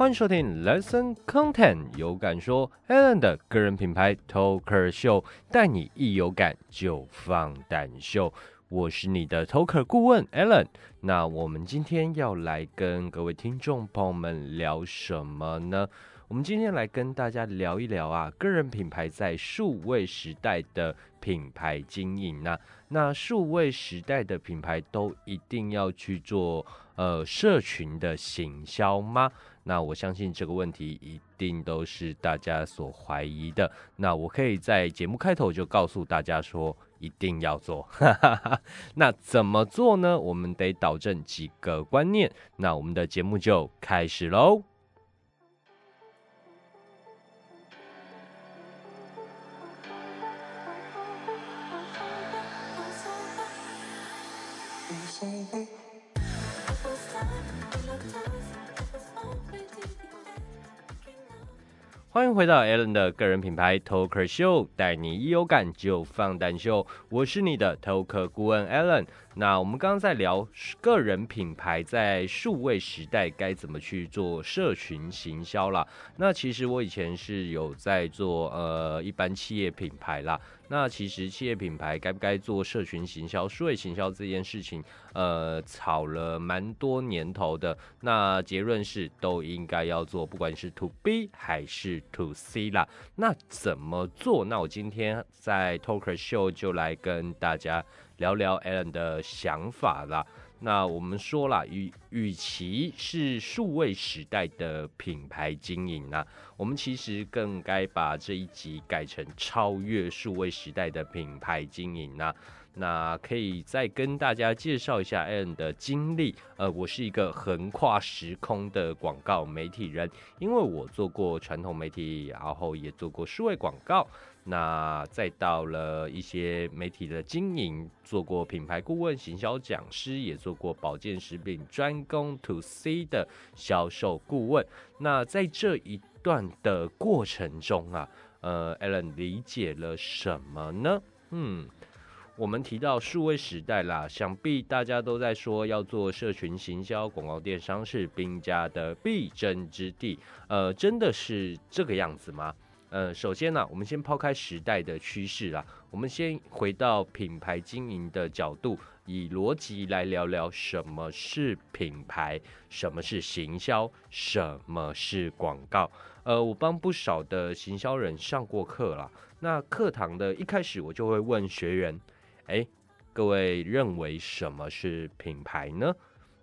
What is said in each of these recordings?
欢迎收听 Lesson Content，有感说 Alan 的个人品牌 Talker 秀，带你一有感就放胆秀。我是你的 Talker 顾问 Alan。那我们今天要来跟各位听众朋友们聊什么呢？我们今天来跟大家聊一聊啊，个人品牌在数位时代的品牌经营那那数位时代的品牌都一定要去做呃社群的行销吗？那我相信这个问题一定都是大家所怀疑的。那我可以在节目开头就告诉大家说，一定要做。那怎么做呢？我们得导正几个观念。那我们的节目就开始喽。欢迎回到 alan 的个人品牌 toker show 带你一有感就放胆秀。我是你的 toker 顾问 alan 那我们刚刚在聊个人品牌在数位时代该怎么去做社群行销啦。那其实我以前是有在做呃一般企业品牌啦。那其实企业品牌该不该做社群行销、数位行销这件事情，呃，吵了蛮多年头的。那结论是都应该要做，不管是 To B 还是 To C 啦。那怎么做？那我今天在 Talker Show 就来跟大家。聊聊 Alan 的想法啦。那我们说了，与与其是数位时代的品牌经营呢，我们其实更该把这一集改成超越数位时代的品牌经营呢。那可以再跟大家介绍一下 Allen 的经历。呃，我是一个横跨时空的广告媒体人，因为我做过传统媒体，然后也做过数位广告。那再到了一些媒体的经营，做过品牌顾问、行销讲师，也做过保健食品专攻 To C 的销售顾问。那在这一段的过程中啊，呃，Allen 理解了什么呢？嗯，我们提到数位时代啦，想必大家都在说要做社群行销、广告电商是兵家的必争之地。呃，真的是这个样子吗？呃，首先呢，我们先抛开时代的趋势啦，我们先回到品牌经营的角度，以逻辑来聊聊什么是品牌，什么是行销，什么是广告。呃，我帮不少的行销人上过课啦，那课堂的一开始，我就会问学员：哎，各位认为什么是品牌呢？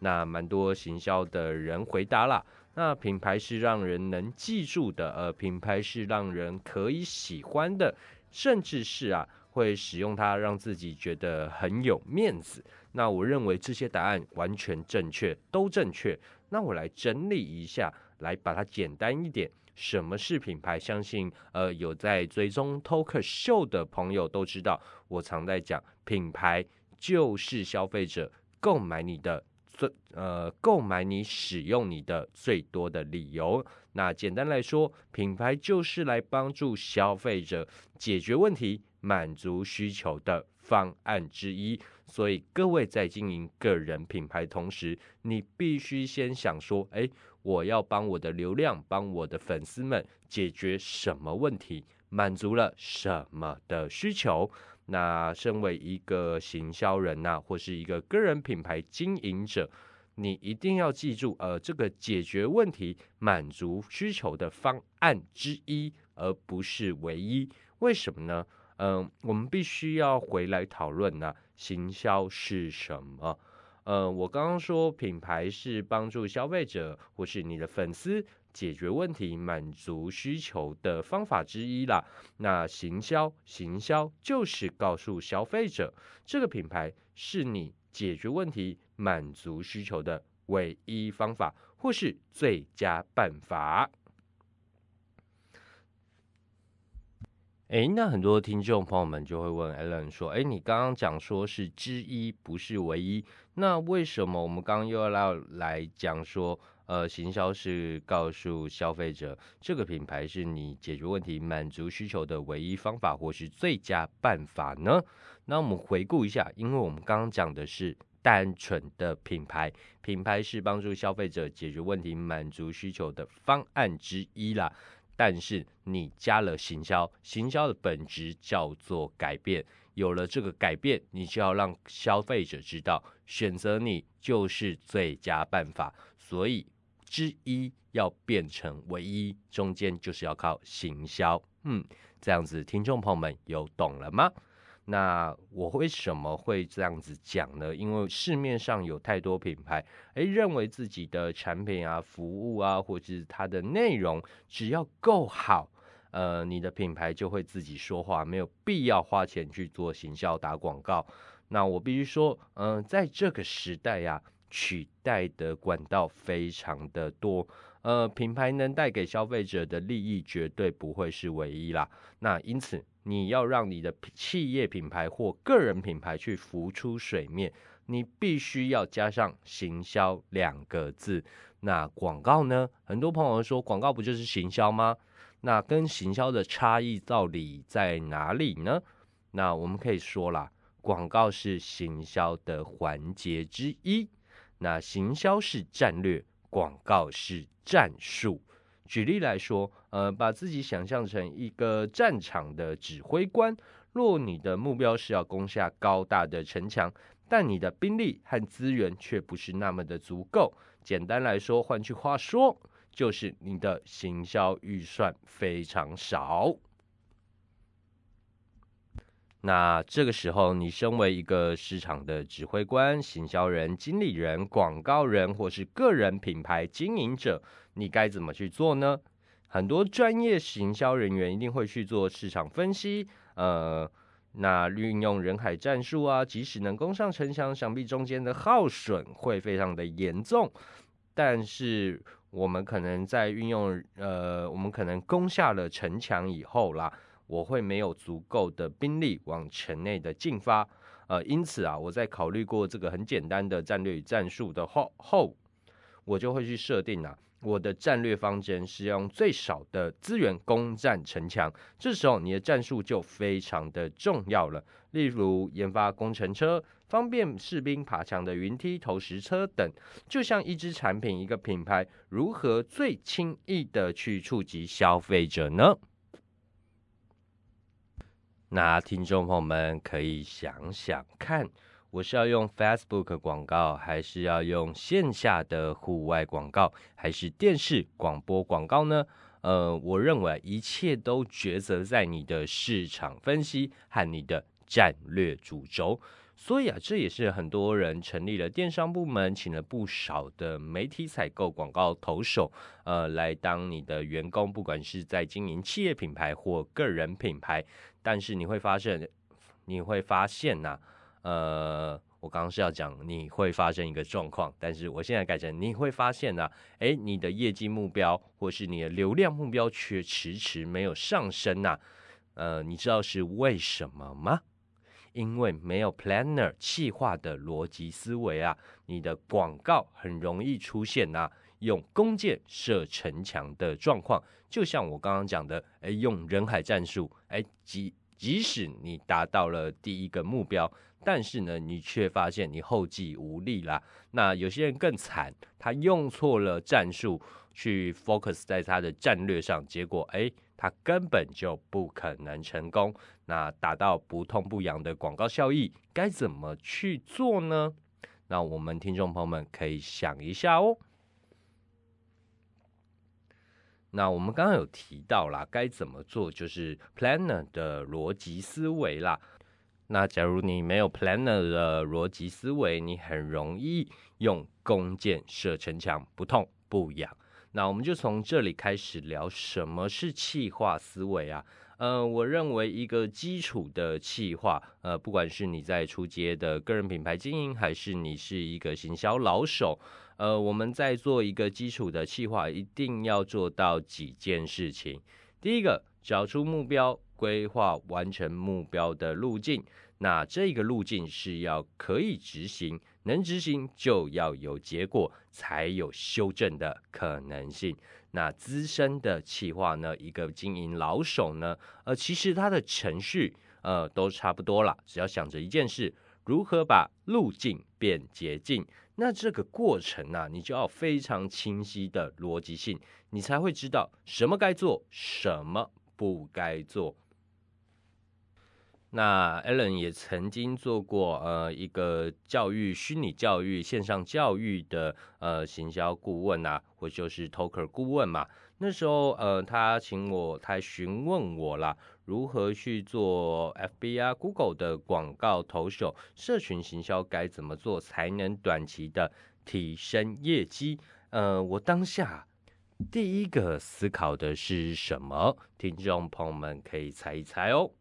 那蛮多行销的人回答了。那品牌是让人能记住的，呃，品牌是让人可以喜欢的，甚至是啊，会使用它让自己觉得很有面子。那我认为这些答案完全正确，都正确。那我来整理一下，来把它简单一点。什么是品牌？相信呃有在追踪 Talk Show 的朋友都知道，我常在讲，品牌就是消费者购买你的。最呃，购买你使用你的最多的理由。那简单来说，品牌就是来帮助消费者解决问题、满足需求的方案之一。所以各位在经营个人品牌同时，你必须先想说：哎，我要帮我的流量、帮我的粉丝们解决什么问题，满足了什么的需求。那身为一个行销人呐，或是一个个人品牌经营者，你一定要记住，呃，这个解决问题、满足需求的方案之一，而不是唯一。为什么呢？嗯，我们必须要回来讨论呢，行销是什么？嗯，我刚刚说品牌是帮助消费者或是你的粉丝。解决问题、满足需求的方法之一啦。那行销，行销就是告诉消费者，这个品牌是你解决问题、满足需求的唯一方法，或是最佳办法。诶，那很多听众朋友们就会问 Allen 说：“诶，你刚刚讲说是之一，不是唯一，那为什么我们刚刚又要来讲说？”呃，行销是告诉消费者，这个品牌是你解决问题、满足需求的唯一方法，或是最佳办法呢？那我们回顾一下，因为我们刚刚讲的是单纯的品牌，品牌是帮助消费者解决问题、满足需求的方案之一啦。但是你加了行销，行销的本质叫做改变。有了这个改变，你就要让消费者知道，选择你就是最佳办法。所以之一要变成唯一，中间就是要靠行销。嗯，这样子，听众朋友们有懂了吗？那我为什么会这样子讲呢？因为市面上有太多品牌，诶，认为自己的产品啊、服务啊，或者是它的内容，只要够好，呃，你的品牌就会自己说话，没有必要花钱去做行销打广告。那我必须说，嗯，在这个时代呀，取代的管道非常的多。呃，品牌能带给消费者的利益绝对不会是唯一啦。那因此，你要让你的企业品牌或个人品牌去浮出水面，你必须要加上行销两个字。那广告呢？很多朋友说，广告不就是行销吗？那跟行销的差异到底在哪里呢？那我们可以说啦，广告是行销的环节之一。那行销是战略。广告是战术。举例来说，呃，把自己想象成一个战场的指挥官。若你的目标是要攻下高大的城墙，但你的兵力和资源却不是那么的足够。简单来说，换句话说，就是你的行销预算非常少。那这个时候，你身为一个市场的指挥官、行销人、经理人、广告人，或是个人品牌经营者，你该怎么去做呢？很多专业行销人员一定会去做市场分析，呃，那运用人海战术啊，即使能攻上城墙，想必中间的耗损会非常的严重。但是我们可能在运用，呃，我们可能攻下了城墙以后啦。我会没有足够的兵力往城内的进发，呃，因此啊，我在考虑过这个很简单的战略与战术的后后，我就会去设定啊，我的战略方针是用最少的资源攻占城墙。这时候你的战术就非常的重要了，例如研发工程车，方便士兵爬墙的云梯投石车等。就像一支产品、一个品牌，如何最轻易的去触及消费者呢？那听众朋友们可以想想看，我是要用 Facebook 广告，还是要用线下的户外广告，还是电视广播广告呢？呃，我认为一切都抉择在你的市场分析和你的战略主轴。所以啊，这也是很多人成立了电商部门，请了不少的媒体采购广告投手，呃，来当你的员工，不管是在经营企业品牌或个人品牌。但是你会发现，你会发现呐，呃，我刚刚是要讲你会发生一个状况，但是我现在改成你会发现呐，诶，你的业绩目标或是你的流量目标却迟迟没有上升呐，呃，你知道是为什么吗？因为没有 planner 气化的逻辑思维啊，你的广告很容易出现呐，用弓箭射城墙的状况，就像我刚刚讲的，哎，用人海战术，哎，即即使你达到了第一个目标，但是呢，你却发现你后继无力啦。那有些人更惨，他用错了战术去 focus 在他的战略上，结果哎。他根本就不可能成功。那达到不痛不痒的广告效益，该怎么去做呢？那我们听众朋友们可以想一下哦。那我们刚刚有提到啦，该怎么做，就是 planner 的逻辑思维啦。那假如你没有 planner 的逻辑思维，你很容易用弓箭射城墙，不痛不痒。那我们就从这里开始聊什么是气化思维啊？呃，我认为一个基础的气化，呃，不管是你在出街的个人品牌经营，还是你是一个行销老手，呃，我们在做一个基础的气化，一定要做到几件事情。第一个，找出目标，规划完成目标的路径。那这个路径是要可以执行。能执行就要有结果，才有修正的可能性。那资深的企划呢？一个经营老手呢？呃，其实他的程序呃都差不多了，只要想着一件事：如何把路径变捷径？那这个过程呢，你就要非常清晰的逻辑性，你才会知道什么该做，什么不该做。那 Alan 也曾经做过呃一个教育虚拟教育线上教育的呃行销顾问啊，或就是 Talker 顾问嘛。那时候呃他请我，他询问我啦，如何去做 FB 啊 Google 的广告投手，社群行销该怎么做才能短期的提升业绩？呃，我当下第一个思考的是什么？听众朋友们可以猜一猜哦。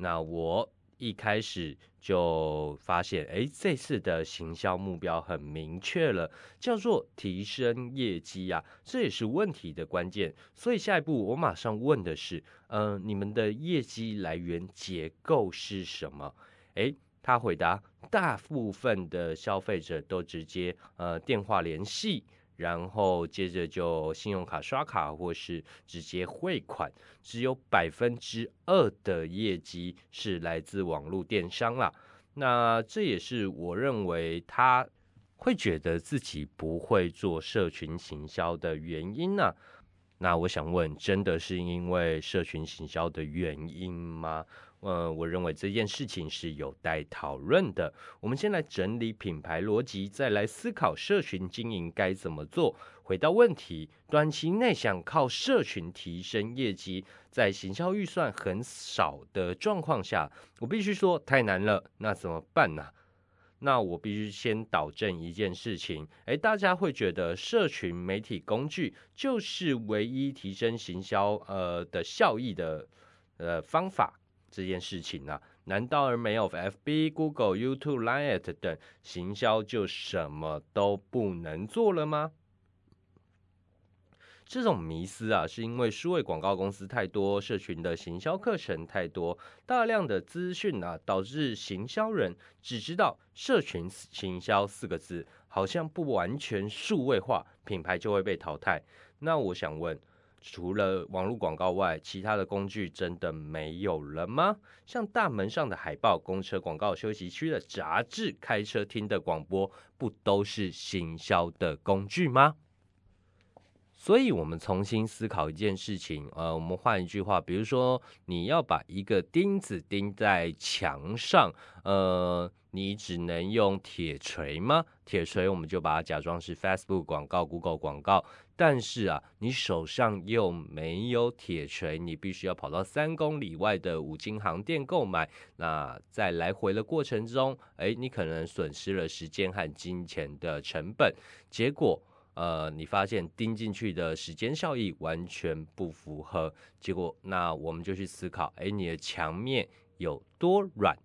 那我一开始就发现，哎，这次的行销目标很明确了，叫做提升业绩啊，这也是问题的关键。所以下一步我马上问的是，嗯，你们的业绩来源结构是什么？哎，他回答，大部分的消费者都直接呃电话联系。然后接着就信用卡刷卡或是直接汇款，只有百分之二的业绩是来自网络电商啦。那这也是我认为他会觉得自己不会做社群行销的原因呢。那我想问，真的是因为社群行销的原因吗？呃，我认为这件事情是有待讨论的。我们先来整理品牌逻辑，再来思考社群经营该怎么做。回到问题，短期内想靠社群提升业绩，在行销预算很少的状况下，我必须说太难了。那怎么办呢？那我必须先导正一件事情。诶，大家会觉得社群媒体工具就是唯一提升行销呃的效益的呃方法。这件事情呢，难道而没有 F B、Google、YouTube、Line 等行销就什么都不能做了吗？这种迷思啊，是因为数位广告公司太多，社群的行销课程太多，大量的资讯啊，导致行销人只知道社群行销四个字，好像不完全数位化，品牌就会被淘汰。那我想问。除了网络广告外，其他的工具真的没有了吗？像大门上的海报、公车广告、休息区的杂志、开车听的广播，不都是行销的工具吗？所以，我们重新思考一件事情。呃，我们换一句话，比如说，你要把一个钉子钉在墙上，呃，你只能用铁锤吗？铁锤，我们就把它假装是 Facebook 广告、Google 广告。但是啊，你手上又没有铁锤，你必须要跑到三公里外的五金行店购买。那在来回的过程中，哎，你可能损失了时间和金钱的成本。结果。呃，你发现钉进去的时间效益完全不符合，结果那我们就去思考，哎，你的墙面有多软？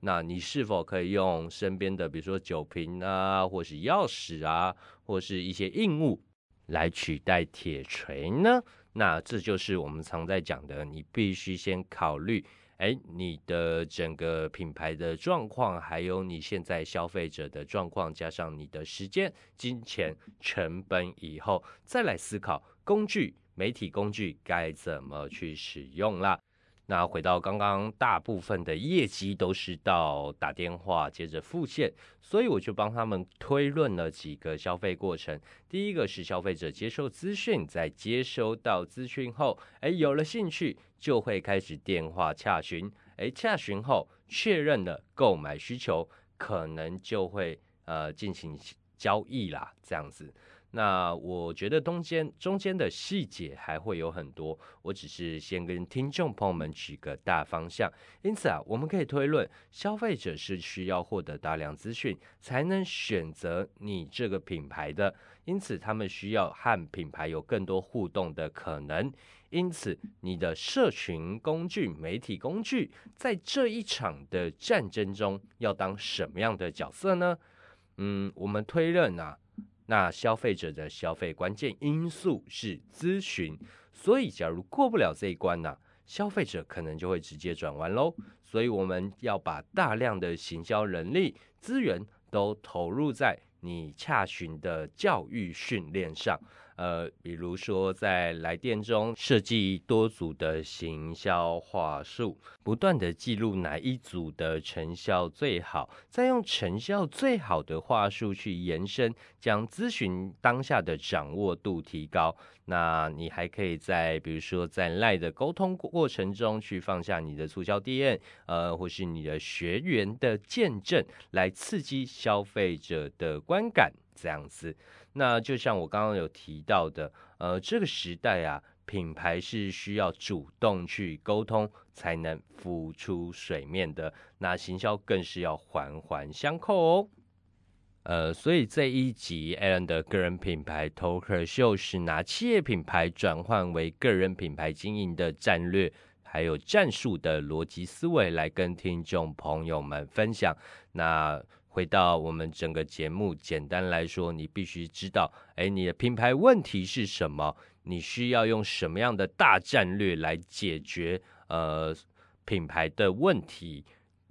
那你是否可以用身边的，比如说酒瓶啊，或是钥匙啊，或是一些硬物来取代铁锤呢？那这就是我们常在讲的，你必须先考虑。哎，你的整个品牌的状况，还有你现在消费者的状况，加上你的时间、金钱成本以后，再来思考工具、媒体工具该怎么去使用啦。那回到刚刚，大部分的业绩都是到打电话，接着付现，所以我就帮他们推论了几个消费过程。第一个是消费者接受资讯，在接收到资讯后，哎，有了兴趣，就会开始电话洽询，哎，洽询后确认了购买需求，可能就会呃进行交易啦，这样子。那我觉得中间中间的细节还会有很多，我只是先跟听众朋友们举个大方向。因此啊，我们可以推论，消费者是需要获得大量资讯才能选择你这个品牌的，因此他们需要和品牌有更多互动的可能。因此，你的社群工具、媒体工具在这一场的战争中要当什么样的角色呢？嗯，我们推论啊。那消费者的消费关键因素是咨询，所以假如过不了这一关呢，消费者可能就会直接转弯喽。所以我们要把大量的行销人力资源都投入在你洽询的教育训练上，呃，比如说在来电中设计多组的行销话术，不断的记录哪一组的成效最好，再用成效最好的话术去延伸，将咨询当下的掌握度提高。那你还可以在比如说在赖的沟通过程中去放下你的促销 DM，呃，或是你的学员的见证，来刺激消费者的观感，这样子。那就像我刚刚有提到的，呃，这个时代啊，品牌是需要主动去沟通才能浮出水面的，那行销更是要环环相扣哦。呃，所以这一集 Alan 的个人品牌 Talker 秀是拿企业品牌转换为个人品牌经营的战略，还有战术的逻辑思维来跟听众朋友们分享。那回到我们整个节目，简单来说，你必须知道，哎，你的品牌问题是什么？你需要用什么样的大战略来解决？呃，品牌的问题。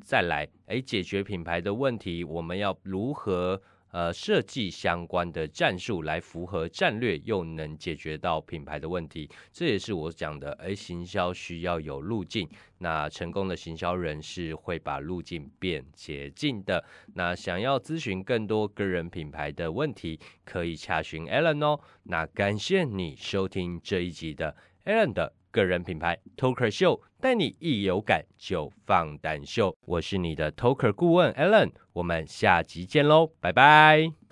再来，哎，解决品牌的问题，我们要如何呃设计相关的战术来符合战略，又能解决到品牌的问题？这也是我讲的，诶，行销需要有路径。那成功的行销人是会把路径变捷径的。那想要咨询更多个人品牌的问题，可以查询 Alan 哦。那感谢你收听这一集的 Alan 的。个人品牌 Toker 秀，带你一有感就放胆秀。我是你的 Toker 顾问 Allen，我们下集见喽，拜拜。